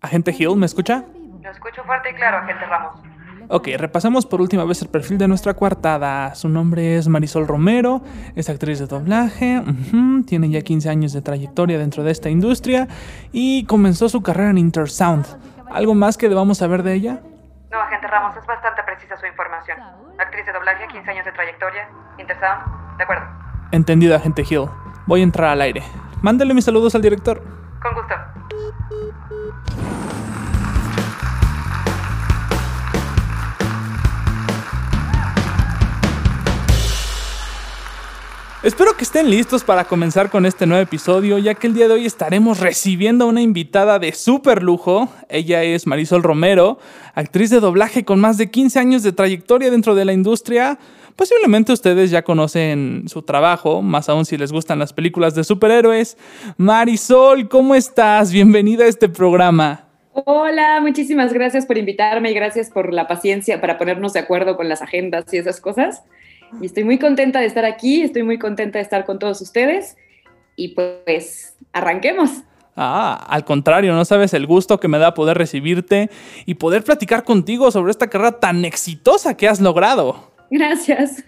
Agente Hill, ¿me escucha? Lo escucho fuerte y claro, agente Ramos. Ok, repasemos por última vez el perfil de nuestra coartada. Su nombre es Marisol Romero, es actriz de doblaje, tiene ya 15 años de trayectoria dentro de esta industria y comenzó su carrera en Intersound. ¿Algo más que debamos saber de ella? No, agente Ramos, es bastante precisa su información. Actriz de doblaje, 15 años de trayectoria. Intersound, de acuerdo. Entendido, agente Hill. Voy a entrar al aire. Mándale mis saludos al director. Con gusto. Espero que estén listos para comenzar con este nuevo episodio, ya que el día de hoy estaremos recibiendo a una invitada de súper lujo. Ella es Marisol Romero, actriz de doblaje con más de 15 años de trayectoria dentro de la industria. Posiblemente ustedes ya conocen su trabajo, más aún si les gustan las películas de superhéroes. Marisol, ¿cómo estás? Bienvenida a este programa. Hola, muchísimas gracias por invitarme y gracias por la paciencia para ponernos de acuerdo con las agendas y esas cosas. Y estoy muy contenta de estar aquí, estoy muy contenta de estar con todos ustedes y pues arranquemos. Ah, al contrario, no sabes el gusto que me da poder recibirte y poder platicar contigo sobre esta carrera tan exitosa que has logrado. Gracias.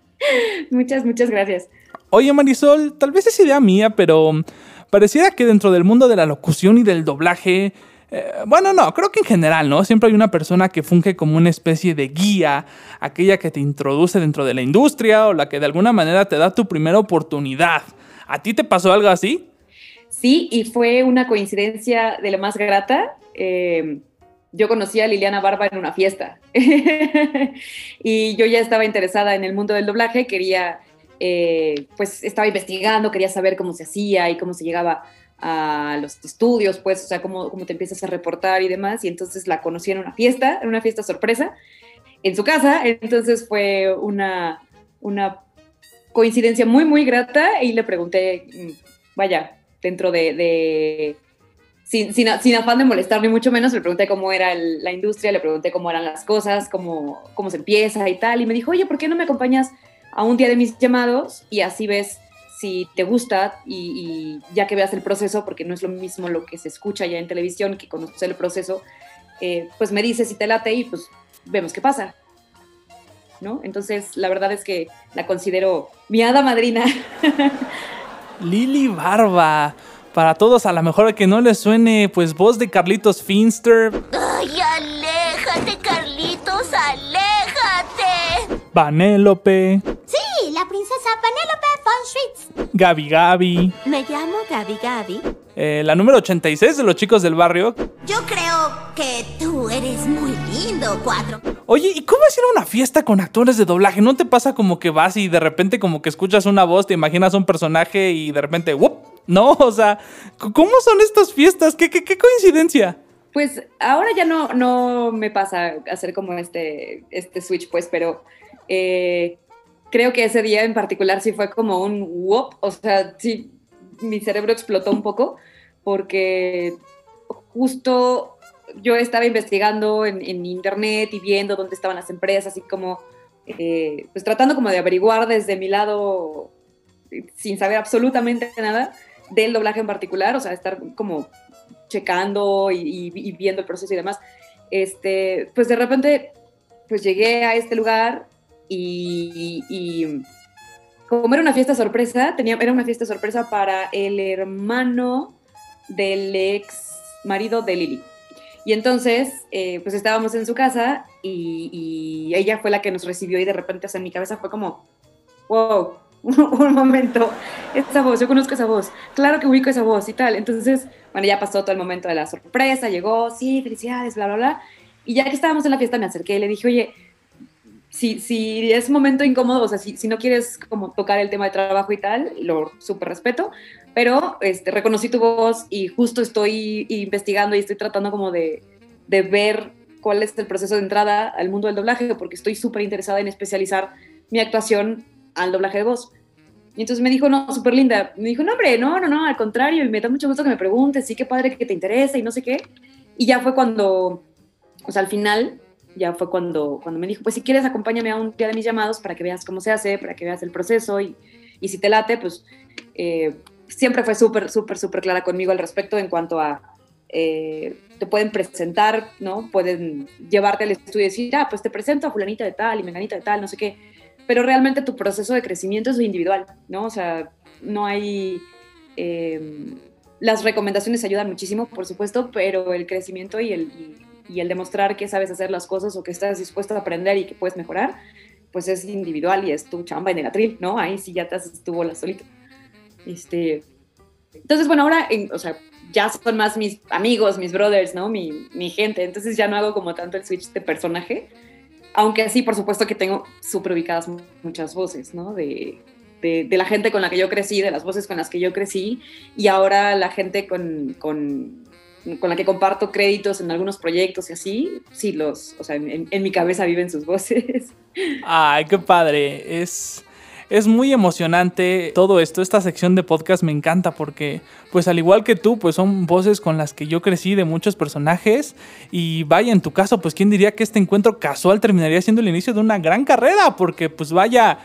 muchas, muchas gracias. Oye Marisol, tal vez es idea mía, pero pareciera que dentro del mundo de la locución y del doblaje, eh, bueno, no, creo que en general, ¿no? Siempre hay una persona que funge como una especie de guía, aquella que te introduce dentro de la industria o la que de alguna manera te da tu primera oportunidad. ¿A ti te pasó algo así? Sí, y fue una coincidencia de lo más grata. Eh, yo conocí a Liliana Barba en una fiesta y yo ya estaba interesada en el mundo del doblaje, quería, eh, pues estaba investigando, quería saber cómo se hacía y cómo se llegaba a los estudios, pues, o sea, cómo, cómo te empiezas a reportar y demás. Y entonces la conocí en una fiesta, en una fiesta sorpresa, en su casa. Entonces fue una, una coincidencia muy, muy grata y le pregunté, vaya, dentro de... de sin, sin, afán de molestar ni mucho menos, le pregunté cómo era la industria, le pregunté cómo eran las cosas, cómo, cómo se empieza y tal. Y me dijo, oye, ¿por qué no me acompañas a un día de mis llamados? Y así ves si te gusta y, y, ya que veas el proceso, porque no es lo mismo lo que se escucha ya en televisión que conocer el proceso, eh, pues me dices si te late y pues vemos qué pasa. ¿No? Entonces, la verdad es que la considero mi hada madrina. Lili Barba. Para todos, a lo mejor que no les suene, pues voz de Carlitos Finster. ¡Ay, aléjate, Carlitos, aléjate! Vanélope. Sí, la princesa Vanélope von Schwitz. Gabi Gabi. Me llamo Gabi Gabi. Eh, la número 86 de los chicos del barrio. Yo creo que tú eres muy lindo, cuatro. Oye, ¿y cómo es ir a una fiesta con actores de doblaje? ¿No te pasa como que vas y de repente como que escuchas una voz, te imaginas un personaje y de repente, ¡wup! No, o sea, ¿cómo son estas fiestas? ¿Qué, qué, qué coincidencia? Pues ahora ya no, no me pasa hacer como este, este switch, pues, pero eh, creo que ese día en particular sí fue como un whoop, o sea, sí, mi cerebro explotó un poco porque justo yo estaba investigando en, internet y viendo dónde estaban las empresas y como, eh, pues tratando como de averiguar desde mi lado, sin saber absolutamente nada del doblaje en particular, o sea, estar como checando y, viendo el proceso y demás. Este, pues de repente, pues llegué a este lugar y, y, como era una fiesta sorpresa, tenía, era una fiesta sorpresa para el hermano del ex marido de Lili. Y entonces, eh, pues estábamos en su casa y, y, ella fue la que nos recibió y de repente, en mi cabeza fue como, wow, un momento, esa voz, yo conozco esa voz, claro que ubico esa voz y tal. Entonces, bueno, ya pasó todo el momento de la sorpresa, llegó, sí, felicidades, bla, bla, bla. Y ya que estábamos en la fiesta, me acerqué y le dije, oye, si, si es momento incómodo, o sea, si, si no quieres como tocar el tema de trabajo y tal, lo súper respeto, pero este, reconocí tu voz y justo estoy investigando y estoy tratando como de, de ver cuál es el proceso de entrada al mundo del doblaje, porque estoy súper interesada en especializar mi actuación al doblaje de voz. Y entonces me dijo, no, súper linda. Me dijo, no, hombre, no, no, no, al contrario, y me da mucho gusto que me preguntes, sí, qué padre que te interesa y no sé qué. Y ya fue cuando, o sea, al final, ya fue cuando, cuando me dijo, pues si quieres, acompáñame a un día de mis llamados para que veas cómo se hace, para que veas el proceso y, y si te late, pues eh, siempre fue súper, súper, súper clara conmigo al respecto en cuanto a eh, te pueden presentar, ¿no? Pueden llevarte al estudio y decir, ah, pues te presento a fulanita de tal y menganita de tal, no sé qué. Pero realmente tu proceso de crecimiento es individual, ¿no? O sea, no hay... Em, las recomendaciones ayudan muchísimo, por supuesto, pero el crecimiento y el, y, el demostrar que sabes hacer las cosas o que estás dispuesto a aprender y que puedes mejorar, pues es individual y es tu chamba en el atril, ¿no? Ahí sí ya te haces tu bola solito. Este, entonces, bueno, ahora, o sea, ya son más mis amigos, mis brothers, ¿no? Mi, mi, gente. Entonces ya no hago como tanto el switch de personaje. Aunque sí, por supuesto que tengo súper ubicadas muchas voces, ¿no? De, de, la gente con la que yo crecí, de las voces con las que yo crecí. Y ahora la gente con, con, con la que comparto créditos en algunos proyectos y así, sí, los, o sea, en, en mi cabeza viven sus voces. Ay, qué padre. Es es muy emocionante todo esto. Esta sección de podcast me encanta porque, pues al igual que tú, pues son voces con las que yo crecí de muchos personajes. Y vaya, en tu caso, pues quién diría que este encuentro casual terminaría siendo el inicio de una gran carrera. Porque, pues vaya,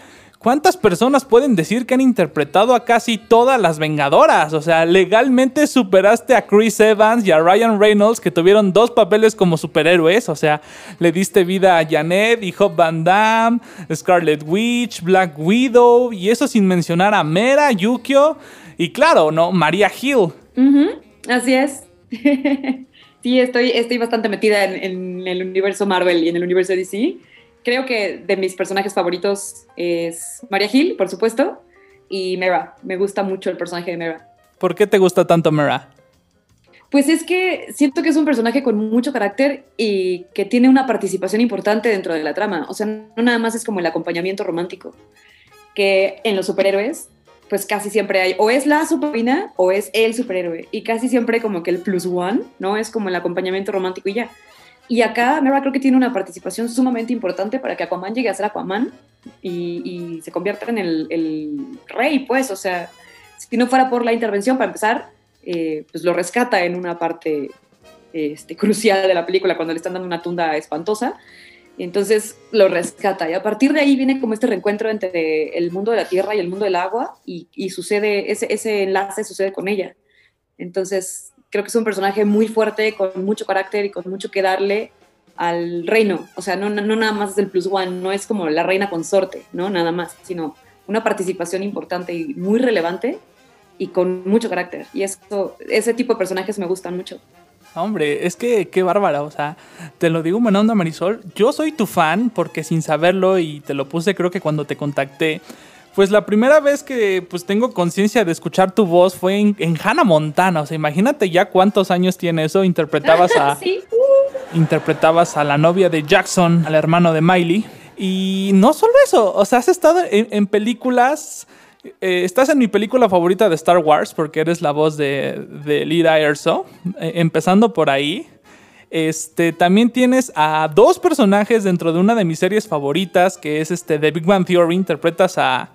¿Cuántas personas pueden decir que han interpretado a casi todas las Vengadoras? O sea, legalmente superaste a Chris Evans y a Ryan Reynolds, que tuvieron dos papeles como superhéroes. O sea, le diste vida a Janet y Hope Van Damme, Scarlet Witch, Black Widow, y eso sin mencionar a Mera, Yukio y claro, ¿no? Maria Hill. Así es. sí, estoy, estoy bastante metida en, en el universo Marvel y en el universo DC creo que de mis personajes favoritos es Maria Hill, por supuesto, y Mera. Me gusta mucho el personaje de Mera. ¿Por qué te gusta tanto Mera? Pues es que siento que es un personaje con mucho carácter y que tiene una participación importante dentro de la trama. O sea, no nada más es como el acompañamiento romántico, que en los superhéroes, pues casi siempre hay, o es la superina o es el superhéroe, y casi siempre como que el plus one, ¿no? Es como el acompañamiento romántico y ya. Y acá Mera creo que tiene una participación sumamente importante para que Aquaman llegue a ser Aquaman y, se convierta en el, rey, pues, o sea, si no fuera por la intervención, para empezar, eh, pues lo rescata en una parte este, crucial de la película, cuando le están dando una tunda espantosa, entonces lo rescata. Y a partir de ahí viene como este reencuentro entre el mundo de la tierra y el mundo del agua, y, sucede, ese, ese enlace sucede con ella. Entonces, creo que es un personaje muy fuerte, con mucho carácter y con mucho que darle al reino. O sea, no, no nada más es el plus one, no es como la reina consorte, ¿no? Nada más, sino una participación importante y muy relevante y con mucho carácter. Y eso, ese tipo de personajes me gustan mucho. Hombre, es que qué bárbara, o sea, te lo digo buena Marisol, yo soy tu fan porque sin saberlo y te lo puse creo que cuando te contacté, pues la primera vez que pues tengo conciencia de escuchar tu voz fue en, Hannah Montana. O sea, imagínate ya cuántos años tiene eso. Interpretabas a. Interpretabas a la novia de Jackson, al hermano de Miley. Y no solo eso, o sea, has estado en, películas. Eh, estás en mi película favorita de Star Wars porque eres la voz de, de Lida Erso. Eh, empezando por ahí. Este, también tienes a dos personajes dentro de una de mis series favoritas, que es este The Big Bang Theory. Interpretas a,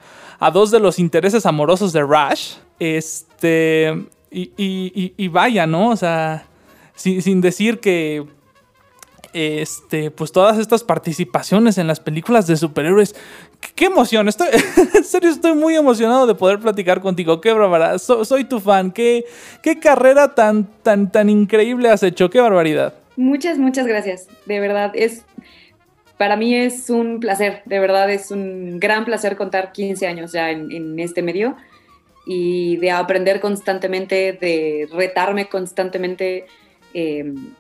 dos de los intereses amorosos de Rush. Este, y, vaya, ¿no? O sea, sin, decir que este, pues todas estas participaciones en las películas de superhéroes. Qué, emoción, estoy, en serio estoy muy emocionado de poder platicar contigo. Qué barbaridad, soy tu fan, qué, qué carrera tan, tan, tan increíble has hecho, qué barbaridad. Muchas, muchas gracias. De verdad, es para mí es un placer, de verdad es un gran placer contar 15 años ya en, este medio y de aprender constantemente, de retarme constantemente. Em,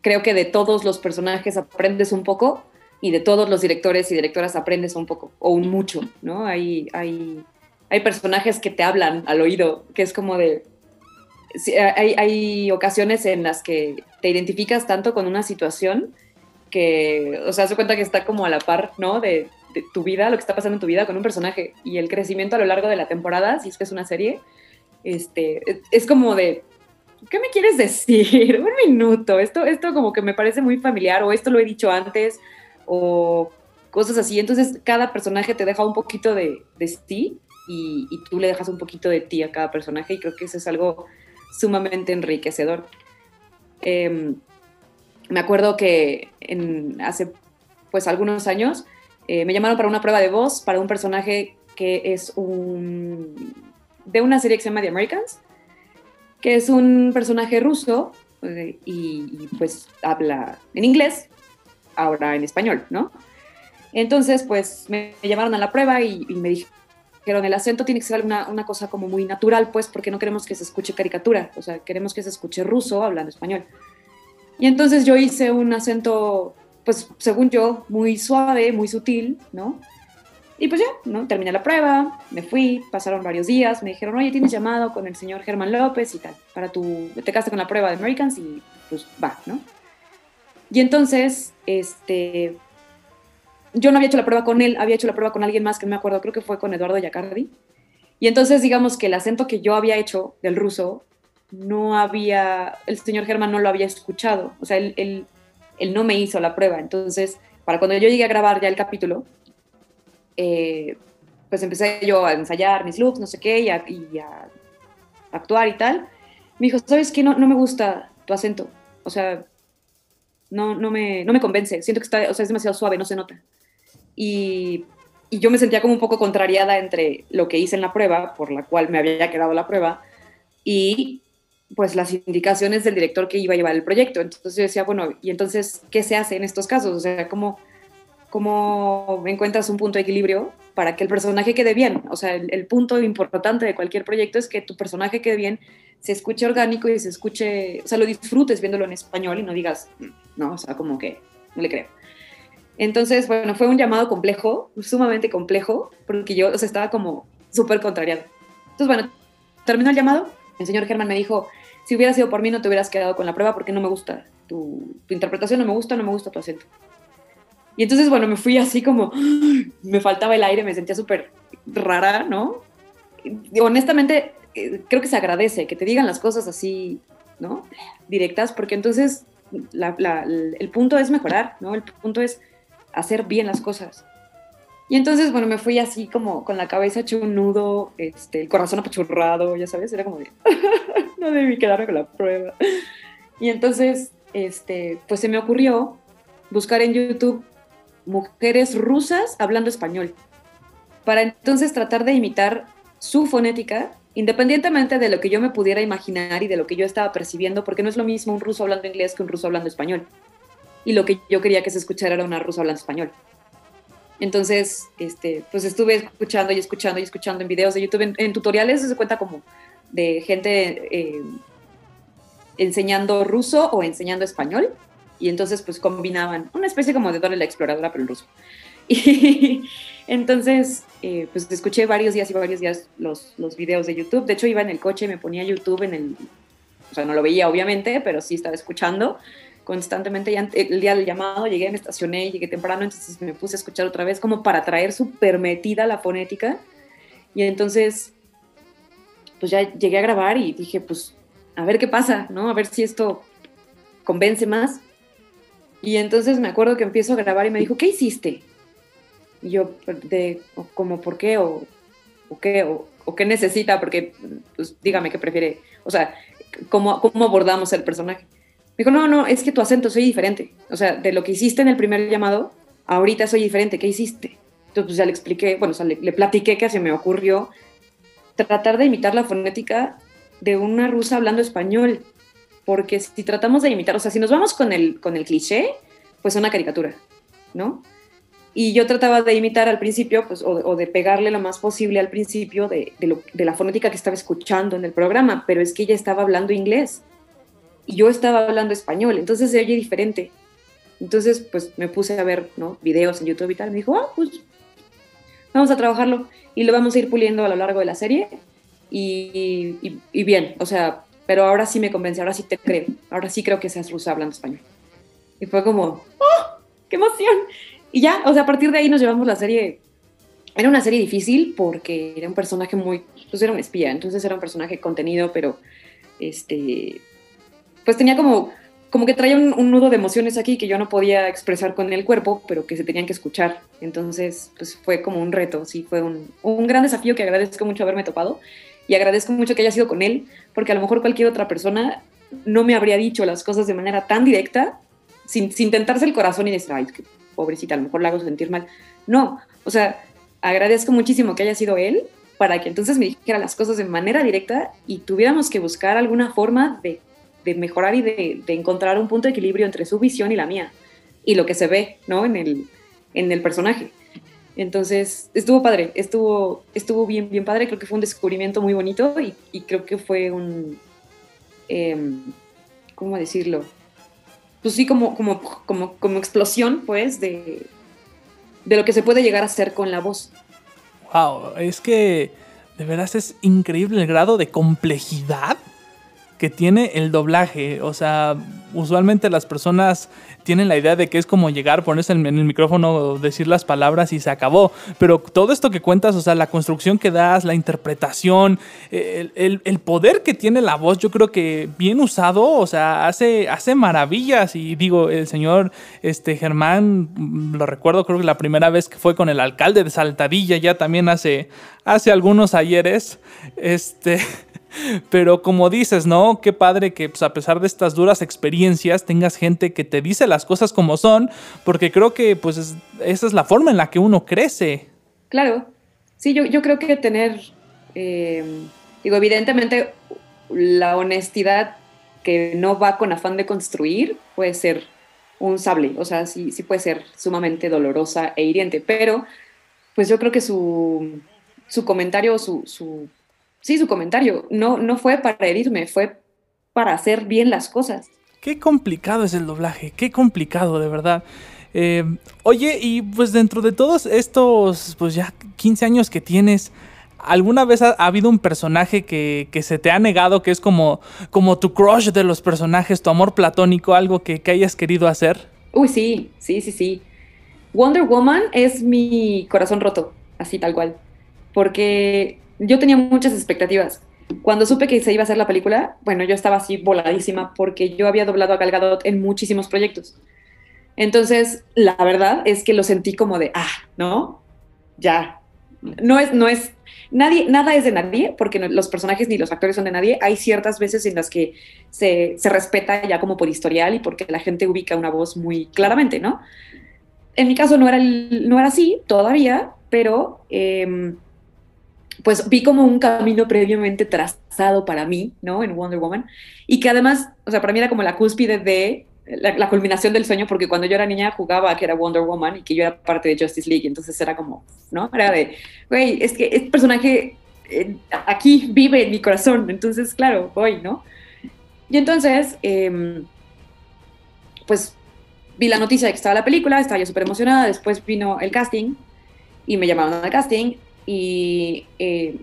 creo que de todos los personajes aprendes un poco y de todos los directores y directoras aprendes un poco o un mucho, ¿no? Hay, hay, hay personajes que te hablan al oído, que es como de, hay, hay, ocasiones en las que te identificas tanto con una situación que, o sea, se cuenta que está como a la par, ¿no? De, tu vida, lo que está pasando en tu vida con un personaje y el crecimiento a lo largo de la temporada, si es que es una serie, este, es como de, ¿qué me quieres decir? Un minuto, esto, esto como que me parece muy familiar o esto lo he dicho antes o cosas así. Entonces cada personaje te deja un poquito de, ti y, y, tú le dejas un poquito de ti a cada personaje y creo que eso es algo sumamente enriquecedor. Em, me acuerdo que hace pues algunos años eh, me llamaron para una prueba de voz para un personaje que es un de una serie que se llama The Americans, que es un personaje ruso eh, y, y, pues habla en inglés, ahora en español, ¿no? Entonces, pues me llamaron a la prueba y, y me dijeron, el acento tiene que ser una, una, cosa como muy natural, pues, porque no queremos que se escuche caricatura, o sea, queremos que se escuche ruso hablando español. Y entonces yo hice un acento, pues, según yo, muy suave, muy sutil, ¿no? Y pues ya, ¿no? Terminé la prueba, me fui, pasaron varios días, me dijeron, oye, tienes llamado con el señor Germán López y tal, para tu, te quedaste con la prueba de Americans y pues va, ¿no? Y entonces, este, yo no había hecho la prueba con él, había hecho la prueba con alguien más que no me acuerdo, creo que fue con Eduardo Yacardi. Y entonces, digamos que el acento que yo había hecho del ruso, no había, el señor Germán no lo había escuchado, o sea, él, él, él no me hizo la prueba. Entonces, para cuando yo llegué a grabar ya el capítulo, eh, pues empecé yo a ensayar mis looks, no sé qué, y a, actuar y tal. Me dijo, ¿sabes qué? No, no me gusta tu acento. O sea, no, no, me, no me convence. Siento que está, o sea, es demasiado suave, no se nota. Y, yo me sentía como un poco contrariada entre lo que hice en la prueba, por la cual me había quedado la prueba, y pues las indicaciones del director que iba a llevar el proyecto. Entonces yo decía, bueno, ¿y entonces qué se hace en estos casos? O sea, ¿cómo, cómo encuentras un punto de equilibrio para que el personaje quede bien? O sea, el, el punto importante de cualquier proyecto es que tu personaje quede bien, se escuche orgánico y se escuche, o sea, lo disfrutes viéndolo en español y no digas, no, o sea, como que no le creo. Entonces, bueno, fue un llamado complejo, sumamente complejo, porque yo, o sea, estaba como súper contrariado. Entonces, bueno, terminó el llamado, el señor Germán me dijo, si hubiera sido por mí no te hubieras quedado con la prueba porque no me gusta tu, tu interpretación, no me gusta, no me gusta tu acento. Y entonces, bueno, me fui así como, me faltaba el aire, me sentía súper rara, ¿no? Y honestamente, eh, creo que se agradece que te digan las cosas así, ¿no? Directas, porque entonces la, la, el punto es mejorar, ¿no? El punto es hacer bien las cosas. Y entonces, bueno, me fui así como con la cabeza hecho un nudo, este, el corazón apachurrado, ya sabes, era como de, no debí quedarme con la prueba. Y entonces, este, pues se me ocurrió buscar en YouTube mujeres rusas hablando español, para entonces tratar de imitar su fonética, independientemente de lo que yo me pudiera imaginar y de lo que yo estaba percibiendo, porque no es lo mismo un ruso hablando inglés que un ruso hablando español y lo que yo quería que se escuchara era una rusa hablando español. Entonces, este, pues estuve escuchando y escuchando y escuchando en videos de YouTube, en, en tutoriales se cuenta como de gente eh, enseñando ruso o enseñando español, y entonces pues combinaban una especie como de Dora la Exploradora, pero en ruso. Y entonces, eh, pues escuché varios días y varios días los, los videos de YouTube. De hecho, iba en el coche y me ponía YouTube en el... O sea, no lo veía obviamente, pero sí estaba escuchando constantemente. Ya el día del llamado llegué, me estacioné, llegué temprano, entonces me puse a escuchar otra vez como para traer súper metida la fonética. Y entonces, pues ya llegué a grabar y dije, pues, a ver qué pasa, ¿no? A ver si esto convence más. Y entonces me acuerdo que empiezo a grabar y me dijo, ¿qué hiciste? Y yo, de, como, ¿por qué? O, o qué, o, o, qué necesita, porque, pues, dígame qué prefiere, o sea, ¿cómo, cómo abordamos el personaje? Me dijo, no, no, es que tu acento soy diferente. O sea, de lo que hiciste en el primer llamado, ahorita soy diferente. ¿Qué hiciste? Entonces, pues ya le expliqué, bueno, o sea, le, le, platiqué que se me ocurrió tratar de imitar la fonética de una rusa hablando español. Porque si tratamos de imitar, o sea, si nos vamos con el, con el cliché, pues es una caricatura, ¿no? Y yo trataba de imitar al principio, pues, o, o de pegarle lo más posible al principio de, de, lo, de la fonética que estaba escuchando en el programa, pero es que ella estaba hablando inglés y yo estaba hablando español, entonces se oye diferente. Entonces, pues me puse a ver ¿no? videos en YouTube y tal. Me dijo, ah, pues vamos a trabajarlo y lo vamos a ir puliendo a lo largo de la serie. Y, y, bien, o sea, pero ahora sí me convence, ahora sí te creo, ahora sí creo que seas rusa hablando español. Y fue como, ¡oh! ¡Qué emoción! Y ya, o sea, a partir de ahí nos llevamos la serie. Era una serie difícil porque era un personaje muy, pues era un espía, entonces era un personaje contenido, pero este, pues tenía como, como que traía un, nudo de emociones aquí que yo no podía expresar con el cuerpo, pero que se tenían que escuchar. Entonces, pues fue como un reto, sí, fue un, un gran desafío que agradezco mucho haberme topado y agradezco mucho que haya sido con él, porque a lo mejor cualquier otra persona no me habría dicho las cosas de manera tan directa, sin, sin tentarse el corazón y decir, ay, pobrecita, a lo mejor la hago sentir mal. No, o sea, agradezco muchísimo que haya sido él para que entonces me dijera las cosas de manera directa y tuviéramos que buscar alguna forma de de mejorar y de, de, encontrar un punto de equilibrio entre su visión y la mía, y lo que se ve, ¿no? En el, en el personaje. Entonces, estuvo padre, estuvo, estuvo bien, bien padre, creo que fue un descubrimiento muy bonito y, y creo que fue un, eh, ¿cómo decirlo? Pues sí, como, como, como, como explosión, pues, de, de lo que se puede llegar a hacer con la voz. Wow, es que de veras es increíble el grado de complejidad que tiene el doblaje. O sea, usualmente las personas tienen la idea de que es como llegar, ponerse en el micrófono, decir las palabras y se acabó. Pero todo esto que cuentas, o sea, la construcción que das, la interpretación, el, poder que tiene la voz, yo creo que bien usado, o sea, hace, hace maravillas. Y digo, el señor este, Germán, lo recuerdo, creo que la primera vez que fue con el alcalde de Saltadilla, ya también hace, hace algunos ayeres, este... Pero como dices, ¿no? Qué padre que pues, a pesar de estas duras experiencias tengas gente que te dice las cosas como son, porque creo que pues es, esa es la forma en la que uno crece. Claro, sí, yo, yo creo que tener, eh, digo, evidentemente la honestidad que no va con afán de construir puede ser un sable, o sea, sí, sí puede ser sumamente dolorosa e hiriente, pero pues yo creo que su, su comentario, su, su sí, su comentario no, no fue para herirme, fue para hacer bien las cosas. Qué complicado es el doblaje, qué complicado, de verdad. Eh, oye, y pues dentro de todos estos, pues ya 15 años que tienes, ¿alguna vez ha, ha habido un personaje que, que, se te ha negado, que es como, como tu crush de los personajes, tu amor platónico, algo que, que hayas querido hacer? Uy, sí, sí, sí, sí. Wonder Woman es mi corazón roto, así tal cual. Porque yo tenía muchas expectativas. Cuando supe que se iba a hacer la película, bueno, yo estaba así voladísima porque yo había doblado a Gal Gadot en muchísimos proyectos. Entonces, la verdad es que lo sentí como de, ah, ¿no? Ya. No es, no es, nadie, nada es de nadie, porque los personajes ni los actores son de nadie. Hay ciertas veces en las que se, se respeta ya como por historial y porque la gente ubica una voz muy claramente, ¿no? En mi caso no era, no era así todavía, pero eh, pues vi como un camino previamente trazado para mí, ¿no? En Wonder Woman. Y que además, o sea, para mí era como la cúspide de la, la, culminación del sueño, porque cuando yo era niña jugaba que era Wonder Woman y que yo era parte de Justice League, entonces era como, ¿no? Era de, güey, es que este personaje eh, aquí vive en mi corazón, entonces, claro, voy, ¿no? Y entonces, eh, pues vi la noticia de que estaba la película, estaba yo súper emocionada, después vino el casting y me llamaron al casting y eh,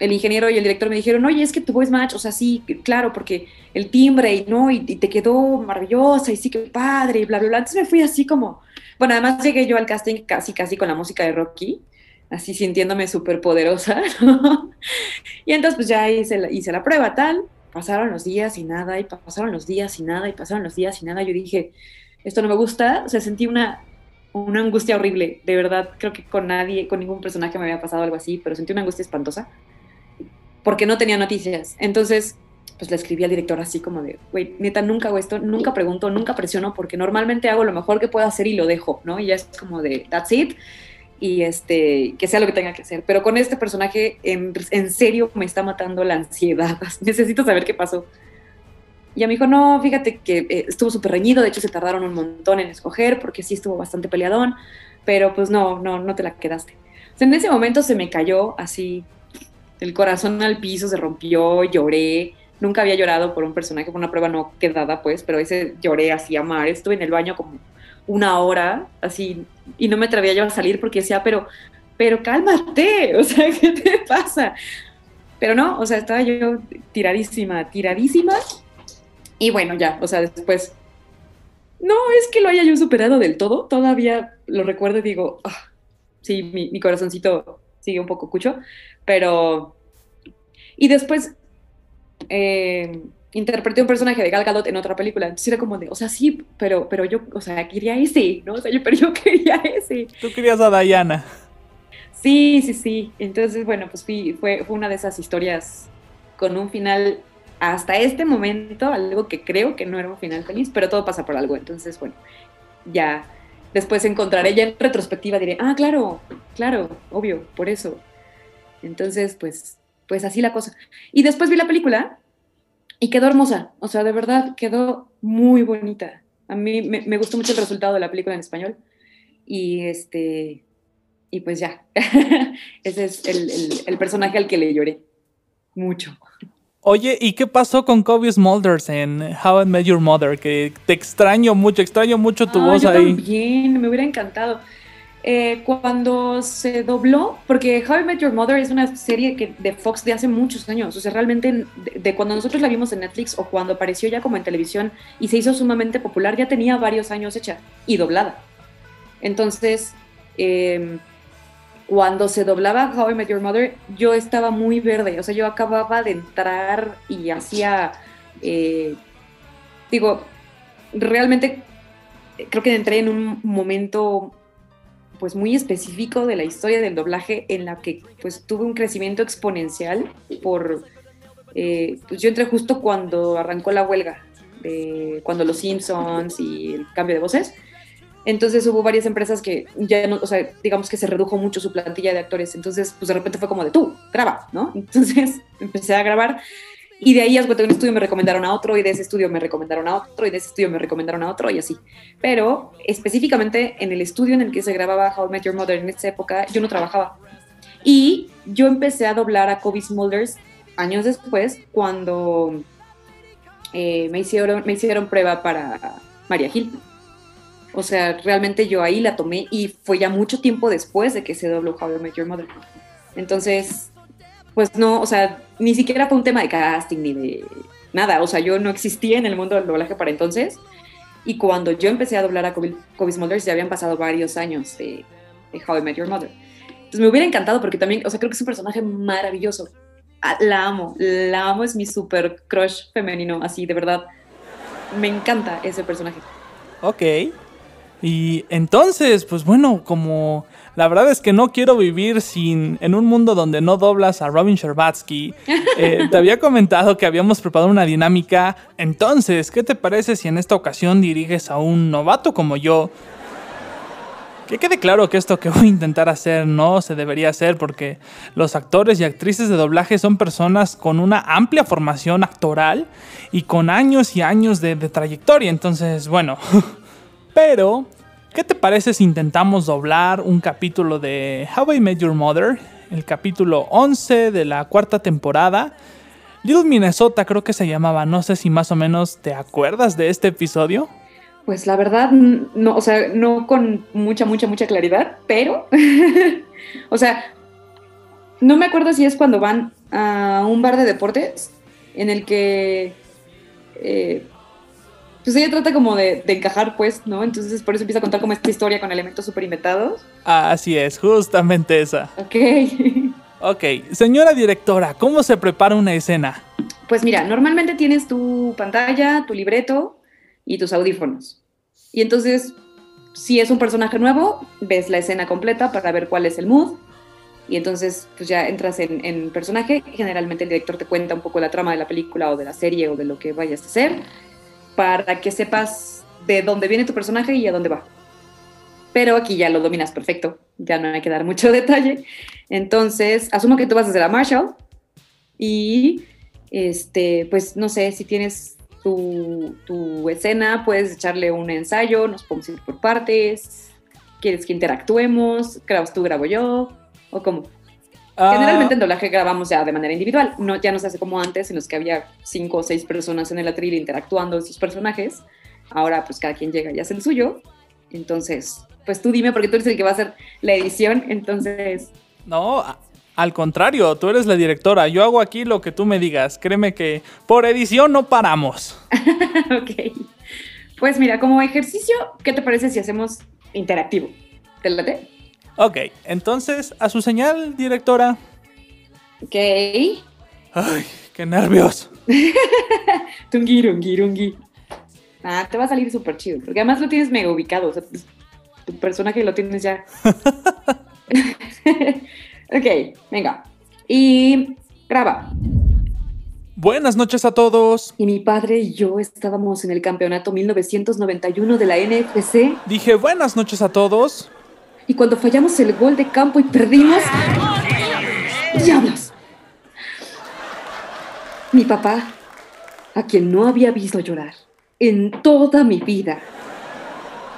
el ingeniero y el director me dijeron, oye, es que tu voice match, o sea, sí, claro, porque el timbre, y, ¿no? Y, te quedó maravillosa, y sí, que padre, y bla, bla, bla. Entonces me fui así como, bueno, además llegué yo al casting casi, casi con la música de Rocky, así sintiéndome súper poderosa, ¿no? Y entonces pues ya hice la, hice la prueba, tal, pasaron los días y nada, y pasaron los días y nada, y pasaron los días y nada, yo dije, esto no me gusta, o sea, sentí una una angustia horrible, de verdad, creo que con nadie, con ningún personaje me había pasado algo así, pero sentí una angustia espantosa, porque no tenía noticias. Entonces, pues le escribí al director así como de, güey, neta, nunca hago esto, nunca pregunto, nunca presiono, porque normalmente hago lo mejor que puedo hacer y lo dejo, ¿no? Y ya es como de, that's it, y este, que sea lo que tenga que hacer. Pero con este personaje, en, en serio, me está matando la ansiedad. Necesito saber qué pasó. Y me dijo, no, fíjate que eh, estuvo súper reñido, de hecho se tardaron un montón en escoger porque sí estuvo bastante peleadón, pero pues no, no, no te la quedaste. O sea, en ese momento se me cayó así, el corazón al piso, se rompió, lloré. Nunca había llorado por un personaje, por una prueba no quedada, pues, pero ese lloré así a mar. Estuve en el baño como una hora, así, y no me atrevía yo a salir porque decía, pero, pero cálmate, o sea, ¿qué te pasa? Pero no, o sea, estaba yo tiradísima, tiradísima, y bueno, ya, o sea, después, no es que lo haya yo superado del todo, todavía lo recuerdo y digo, oh, sí, mi, mi, corazoncito sigue un poco cucho, pero... Y después eh, interpreté un personaje de Gal Gadot en otra película, entonces era como de, o sea, sí, pero, pero yo, o sea, quería ese, ¿no? O sea, yo, pero yo quería ese. Tú querías a Diana. Sí, sí, sí. Entonces, bueno, pues fui, fue, fue una de esas historias con un final hasta este momento algo que creo que no era un final feliz, pero todo pasa por algo. Entonces, bueno, ya después encontraré ya en retrospectiva, diré, ah, claro, claro, obvio, por eso. Entonces, pues, pues así la cosa. Y después vi la película Y quedó hermosa, o sea, de verdad quedó muy bonita. A mí me, gustó mucho el resultado de la película en español. Y este, y pues ya, ese es el, el, personaje al que le lloré mucho. Oye, ¿y qué pasó con Kobe Smulders en How I Met Your Mother? Que te extraño mucho, extraño mucho tu ah, voz yo ahí. También, me hubiera encantado. Eh, cuando se dobló, porque How I Met Your Mother es una serie que, de Fox de hace muchos años, o sea, realmente de, de, cuando nosotros la vimos en Netflix o cuando apareció ya como en televisión y se hizo sumamente popular, ya tenía varios años hecha y doblada. Entonces, eh, cuando se doblaba How I Met Your Mother, yo estaba muy verde, o sea, yo acababa de entrar y hacía, eh, digo, realmente creo que entré en un momento pues muy específico de la historia del doblaje en la que pues tuve un crecimiento exponencial por, eh, pues yo entré justo cuando arrancó la huelga, de, cuando los Simpsons y el cambio de voces, entonces hubo varias empresas que ya no, o sea, digamos que se redujo mucho su plantilla de actores. Entonces, pues de repente fue como de tú, graba, ¿no? Entonces empecé a grabar y de ahí a un estudio me recomendaron a otro y de ese estudio me recomendaron a otro y de ese estudio me recomendaron a otro y así. Pero específicamente en el estudio en el que se grababa How I Met Your Mother en esa época, yo no trabajaba. Y yo empecé a doblar a Kobe Smulders años después cuando eh, me, hicieron, me hicieron prueba para María Gil. O sea, realmente yo ahí la tomé y fue ya mucho tiempo después de que se dobló How I Met Your Mother. Entonces, pues no, o sea, ni siquiera fue un tema de casting ni de nada. O sea, yo no existía en el mundo del doblaje para entonces. Y cuando yo empecé a doblar a Kobe, Kobe Smulders ya habían pasado varios años de, de, How I Met Your Mother. Entonces me hubiera encantado porque también, o sea, creo que es un personaje maravilloso. Ah, la amo, la amo, es mi super crush femenino, así, de verdad. Me encanta ese personaje. Ok. Y entonces, pues bueno, como la verdad es que no quiero vivir sin en un mundo donde no doblas a Robin Sherbatsky. Eh, te había comentado que habíamos preparado una dinámica. Entonces, ¿qué te parece si en esta ocasión diriges a un novato como yo? Que quede claro que esto que voy a intentar hacer no se debería hacer porque los actores y actrices de doblaje son personas con una amplia formación actoral y con años y años de, de trayectoria. Entonces, bueno. Pero, ¿qué te parece si intentamos doblar un capítulo de How I Met Your Mother? El capítulo 11 de la cuarta temporada. Little Minnesota creo que se llamaba, no sé si más o menos te acuerdas de este episodio. Pues la verdad, no, o sea, no con mucha, mucha, mucha claridad, pero, o sea, no me acuerdo si es cuando van a un bar de deportes en el que eh, pues ella trata como de, de, encajar, pues, ¿no? Entonces por eso empieza a contar como esta historia con elementos súper inventados. Así es, justamente esa. Ok. ok, señora directora, ¿cómo se prepara una escena? Pues mira, normalmente tienes tu pantalla, tu libreto y tus audífonos. Y entonces, si es un personaje nuevo, ves la escena completa para ver cuál es el mood. Y entonces, pues ya entras en, en personaje. Generalmente el director te cuenta un poco la trama de la película o de la serie o de lo que vayas a hacer para que sepas de dónde viene tu personaje y a dónde va. Pero aquí ya lo dominas perfecto, ya no hay que dar mucho detalle. Entonces, asumo que tú vas a ser a Marshall y, este, pues no sé, si tienes tu, tu escena, puedes echarle un ensayo, nos podemos ir por partes, quieres que interactuemos, grabas tú, grabo yo, o cómo. Generalmente en doblaje grabamos ya de manera individual, no, ya no se hace como antes, en los que había cinco o seis personas en el atril interactuando con sus personajes. Ahora, pues cada quien llega y hace el suyo. Entonces, pues tú dime, porque tú eres el que va a hacer la edición, entonces. No, al contrario, tú eres la directora. Yo hago aquí lo que tú me digas. Créeme que por edición no paramos. ok. Pues mira, como ejercicio, ¿qué te parece si hacemos interactivo? ¿Te late? Ok, entonces, a su señal, directora. Ok. Ay, qué nervios. tungi, rungi, rungi. Ah, te va a salir súper chido, porque además lo tienes mega ubicado, o sea, pues, tu personaje lo tienes ya. ok, venga. Y graba. Buenas noches a todos. Y mi padre y yo estábamos en el campeonato 1991 de la NFC. Dije buenas noches a todos. Y cuando fallamos el gol de campo y perdimos... ¡Diablos! Mi papá a quien no había visto llorar en toda mi vida.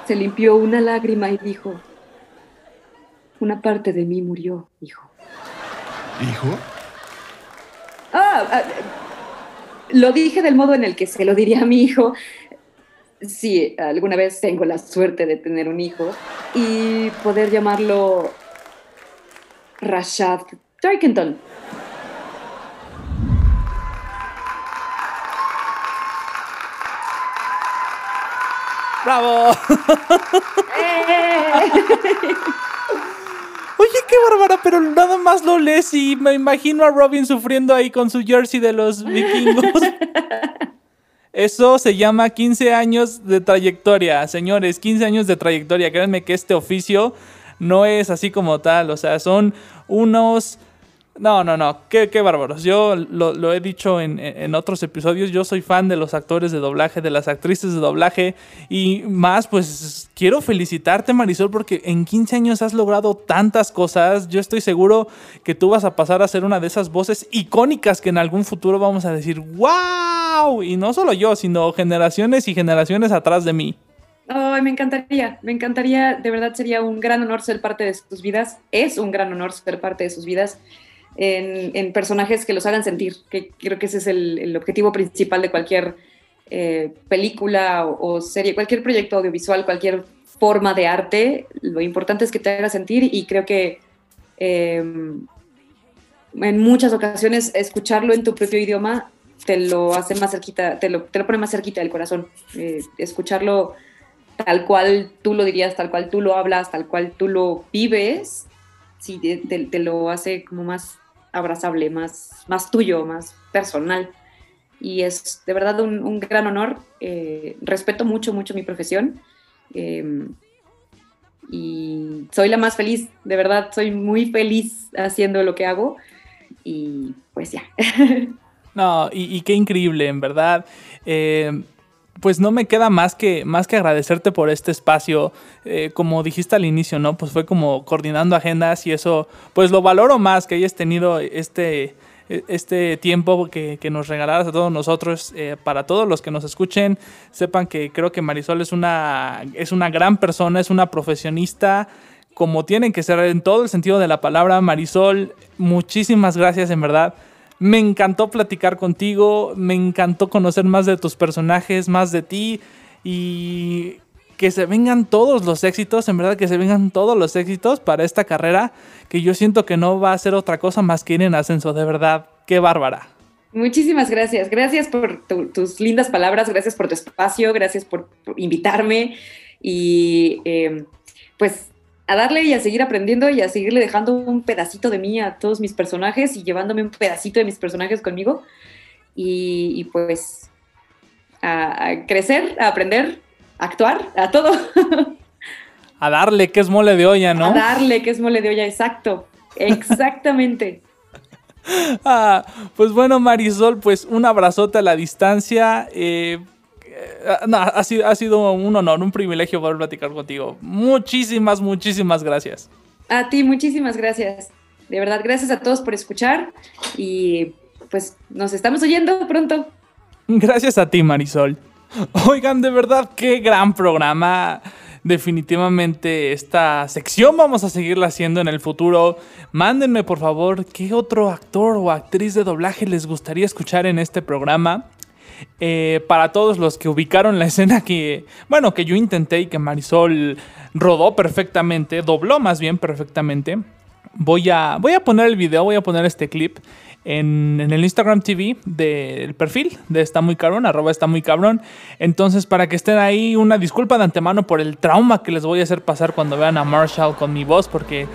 Se limpió una lágrima y dijo, una parte de mí murió, hijo. ¿Hijo? Ah, ah, lo dije del modo en el que se lo diría a mi hijo si alguna vez tengo la suerte de tener un hijo y poder llamarlo Rashad Darkenton. ¡Bravo! ¡Eh! Oye, qué bárbara, pero nada más lo lees y me imagino a Robin sufriendo ahí con su jersey de los vikingos. Eso se llama 15 años de trayectoria, señores, 15 años de trayectoria. Créanme que este oficio no es así como tal, o sea, son unos no, no, no, qué, qué bárbaros. Yo lo, he dicho en, otros episodios, yo soy fan de los actores de doblaje, de las actrices de doblaje y más, pues quiero felicitarte Marisol porque en 15 años has logrado tantas cosas. Yo estoy seguro que tú vas a pasar a ser una de esas voces icónicas que en algún futuro vamos a decir, wow. Y no solo yo, sino generaciones y generaciones atrás de mí. Ay, me encantaría, me encantaría, de verdad sería un gran honor ser parte de sus vidas, es un gran honor ser parte de sus vidas en, personajes que los hagan sentir, que creo que ese es el, objetivo principal de cualquier eh, película o, serie, cualquier proyecto audiovisual, cualquier forma de arte, lo importante es que te haga sentir y creo que em, en muchas ocasiones escucharlo en tu propio idioma te lo hace más cerquita, te lo, te lo pone más cerquita del corazón. Eh, escucharlo tal cual tú lo dirías, tal cual tú lo hablas, tal cual tú lo vives, sí, te lo hace como más abrazable, más, más tuyo, más personal. Y es de verdad un, gran honor. Eh, respeto mucho, mucho mi profesión. Em, y soy la más feliz, de verdad, soy muy feliz haciendo lo que hago. Y pues ya. No, y, qué increíble, en verdad. Eh, pues no me queda más que, más que agradecerte por este espacio. Eh, como dijiste al inicio, ¿no? Pues fue como coordinando agendas y eso, pues lo valoro más que hayas tenido este, este tiempo que, nos regalaras a todos nosotros, eh, para todos los que nos escuchen, sepan que creo que Marisol es una, es una gran persona, es una profesionista como tienen que ser en todo el sentido de la palabra. Marisol, muchísimas gracias en verdad me encantó platicar contigo, me encantó conocer más de tus personajes, más de ti y que se vengan todos los éxitos, en verdad que se vengan todos los éxitos para esta carrera, que yo siento que no va a ser otra cosa más que ir en ascenso, de verdad, qué bárbara. Muchísimas gracias, gracias por tus lindas palabras, gracias por tu espacio, gracias por, invitarme y eh, pues a darle y a seguir aprendiendo y a seguirle dejando un pedacito de mí a todos mis personajes y llevándome un pedacito de mis personajes conmigo. Y, pues a, crecer, a aprender, a actuar, a todo. A darle que es mole de olla, ¿no? A darle que es mole de olla, exacto. Exactamente. ah, pues bueno, Marisol, pues un abrazote a la distancia. Eh, eh, no, ha sido, ha sido un honor, un privilegio poder platicar contigo. Muchísimas, muchísimas gracias. A ti, muchísimas gracias. De verdad, gracias a todos por escuchar y pues nos estamos oyendo pronto. Gracias a ti, Marisol. Oigan, de verdad, qué gran programa. Definitivamente esta sección vamos a seguirla haciendo en el futuro. Mándenme por favor qué otro actor o actriz de doblaje les gustaría escuchar en este programa. Eh, para todos los que ubicaron la escena que, bueno, que yo intenté y que Marisol rodó perfectamente, dobló más bien perfectamente. Voy a, voy a poner el video, voy a poner este clip en, el Instagram TV del perfil de Está Muy Cabrón, arroba Está Muy Cabrón. Entonces, para que estén ahí, una disculpa de antemano por el trauma que les voy a hacer pasar cuando vean a Marshall con mi voz, porque...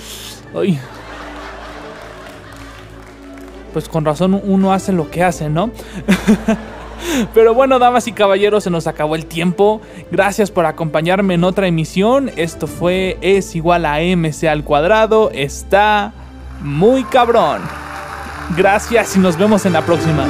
pues con razón uno hace lo que hace, ¿no? Pero bueno, damas y caballeros, se nos acabó el tiempo. Gracias por acompañarme en otra emisión. Esto fue Es igual a MC al cuadrado. Está muy cabrón. Gracias y nos vemos en la próxima.